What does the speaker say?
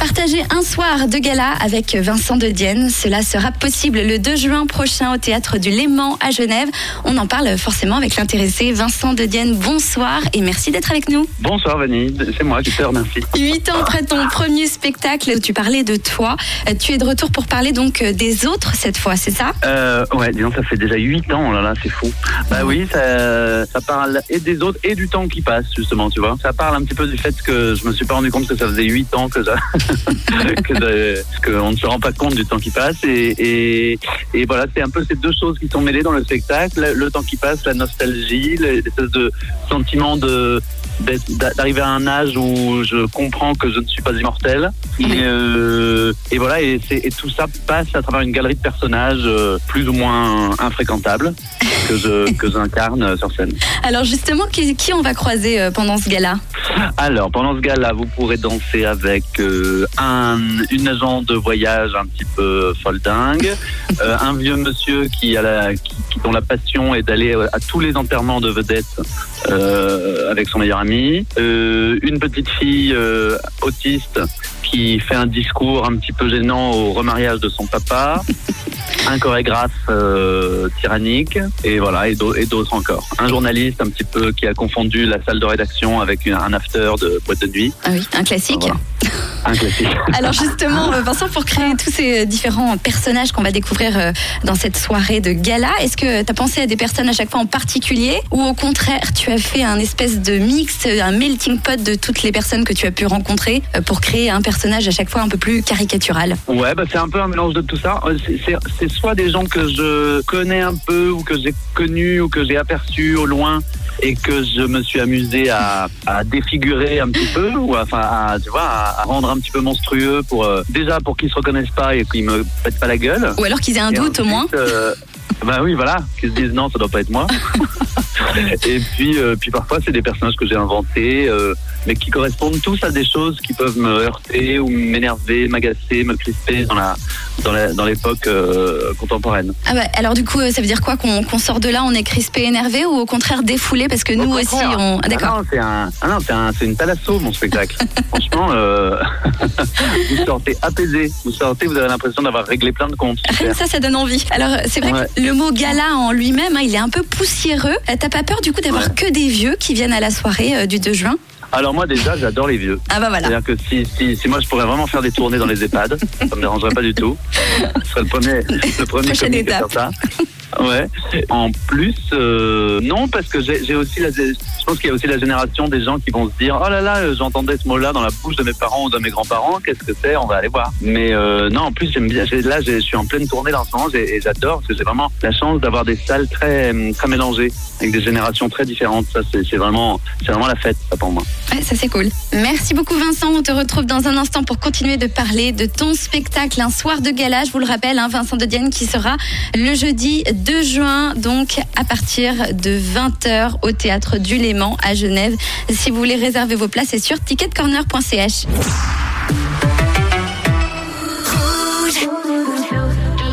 Partager un soir de gala avec Vincent de Dienne, cela sera possible le 2 juin prochain au théâtre du Léman à Genève. On en parle forcément avec l'intéressé Vincent de Dienne. Bonsoir et merci d'être avec nous. Bonsoir Vanny, c'est moi qui te remercie. Huit ans après ton premier spectacle, tu parlais de toi. Tu es de retour pour parler donc des autres cette fois, c'est ça? Euh, Ouais, disons ça fait déjà huit ans, oh là là, c'est fou. Bah oui, ça, ça parle et des autres et du temps qui passe justement, tu vois. Ça parle un petit peu du fait que je me suis pas rendu compte que ça faisait huit ans que ça, qu'on ne se rend pas compte du temps qui passe. Et, et, voilà, c'est un peu ces deux choses qui sont mêlées dans le spectacle. Le temps qui passe, la nostalgie, l'espèce de sentiment de d'arriver à un âge où je comprends que je ne suis pas immortel. Et, euh, et voilà, et, et, tout ça passe à travers une galerie de personnages euh, plus ou moins infréquentables que je que j'incarne sur scène. Alors justement, qui, qui on va croiser euh, pendant ce gala? Alors pendant ce gala, vous pourrez danser avec euh, un une agent de voyage un petit peu folle dingue, euh, un vieux monsieur qui a la qui, dont la passion est d'aller à tous les enterrements de vedettes avec son meilleur ami, une petite fille autiste qui fait un discours un petit peu gênant au remariage de son papa un chorégraphe euh, tyrannique et voilà et d'autres encore. Un journaliste un petit peu qui a confondu la salle de rédaction avec un after de boîte de nuit. Ah oui, un classique. Un classique. Alors justement, euh, Vincent, pour créer tous ces différents personnages qu'on va découvrir euh, dans cette soirée de gala, est-ce que tu as pensé à des personnes à chaque fois en particulier? Ou au contraire, tu as fait un espèce de mix, un melting pot de toutes les personnes que tu as pu rencontrer pour créer un personnage à chaque fois un peu plus caricatural? Ouais, bah c'est un peu un mélange de tout ça. C'est soit des gens que je connais un peu ou que j'ai connus ou que j'ai aperçus au loin et que je me suis amusé à, défigurer un petit peu ou à, enfin à, tu vois à, rendre un petit peu monstrueux pour euh, déjà pour qu'ils se reconnaissent pas et qu'ils me pètent pas la gueule. Ou alors qu'ils aient un doute au moins. euh, bah oui voilà qu'ils se disent non ça doit pas être moi. Et puis euh, puis parfois c'est des personnages que j'ai inventés mais qui correspondent tous à des choses qui peuvent me heurter ou m'énerver, m'agacer, me crisper dans la dans l'époque euh, contemporaine. Ah bah, alors du coup, ça veut dire quoi qu'on sort de là, on est crispé, énervé ou au contraire défoulé parce que nous aussi, on. Ah, d'accord. non, c'est un, ah une thalasso mon spectacle. Franchement, euh... vous sortez apaisé, vous sortez, vous avez l'impression d'avoir réglé plein de comptes. ça, ça donne envie. Alors c'est vrai que le mot gala en lui-même, hein, il est un peu poussiéreux. T'as pas peur du coup d'avoir que des vieux qui viennent à la soirée euh, du 2 juin? Alors moi déjà, j'adore les vieux. Ah bah voilà. C'est-à-dire que si, si, si, moi je pourrais vraiment faire des tournées dans les EHPAD, ça me dérangerait pas du tout. Ce serait le premier, le premier Prochaine faire ça. Ouais. En plus, euh, non, parce que j'ai aussi la, je pense qu'il y a aussi la génération des gens qui vont se dire, oh là là, j'entendais ce mot-là dans la bouche de mes parents ou de mes grands-parents, qu'est-ce que c'est On va aller voir. Mais euh, non, en plus, j'aime bien. Là, je suis en pleine tournée dans ce moment et j'adore parce que j'ai vraiment la chance d'avoir des salles très très mélangées avec des générations très différentes. Ça, c'est vraiment, c'est vraiment la fête, ça pour moi. Ça c'est cool. Merci beaucoup, Vincent. On te retrouve dans un instant pour continuer de parler de ton spectacle, un soir de gala. Je vous le rappelle, hein, Vincent de Dienne qui sera le jeudi 2 juin, donc à partir de 20h au théâtre du Léman à Genève. Si vous voulez réserver vos places, c'est sur ticketcorner.ch.